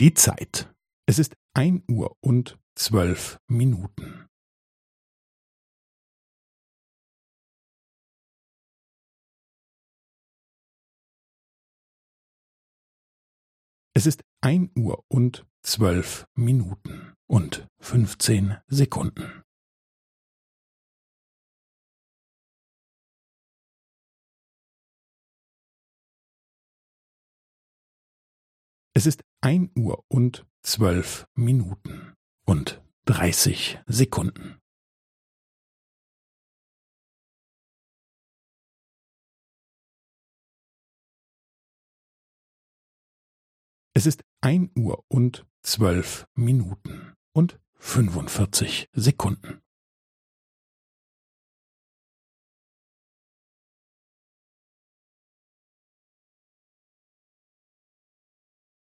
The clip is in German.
Die Zeit. Es ist ein Uhr und zwölf Minuten. Es ist ein Uhr und zwölf Minuten und fünfzehn Sekunden. Es ist ein Uhr und zwölf Minuten und dreißig Sekunden. Es ist ein Uhr und zwölf Minuten und fünfundvierzig Sekunden.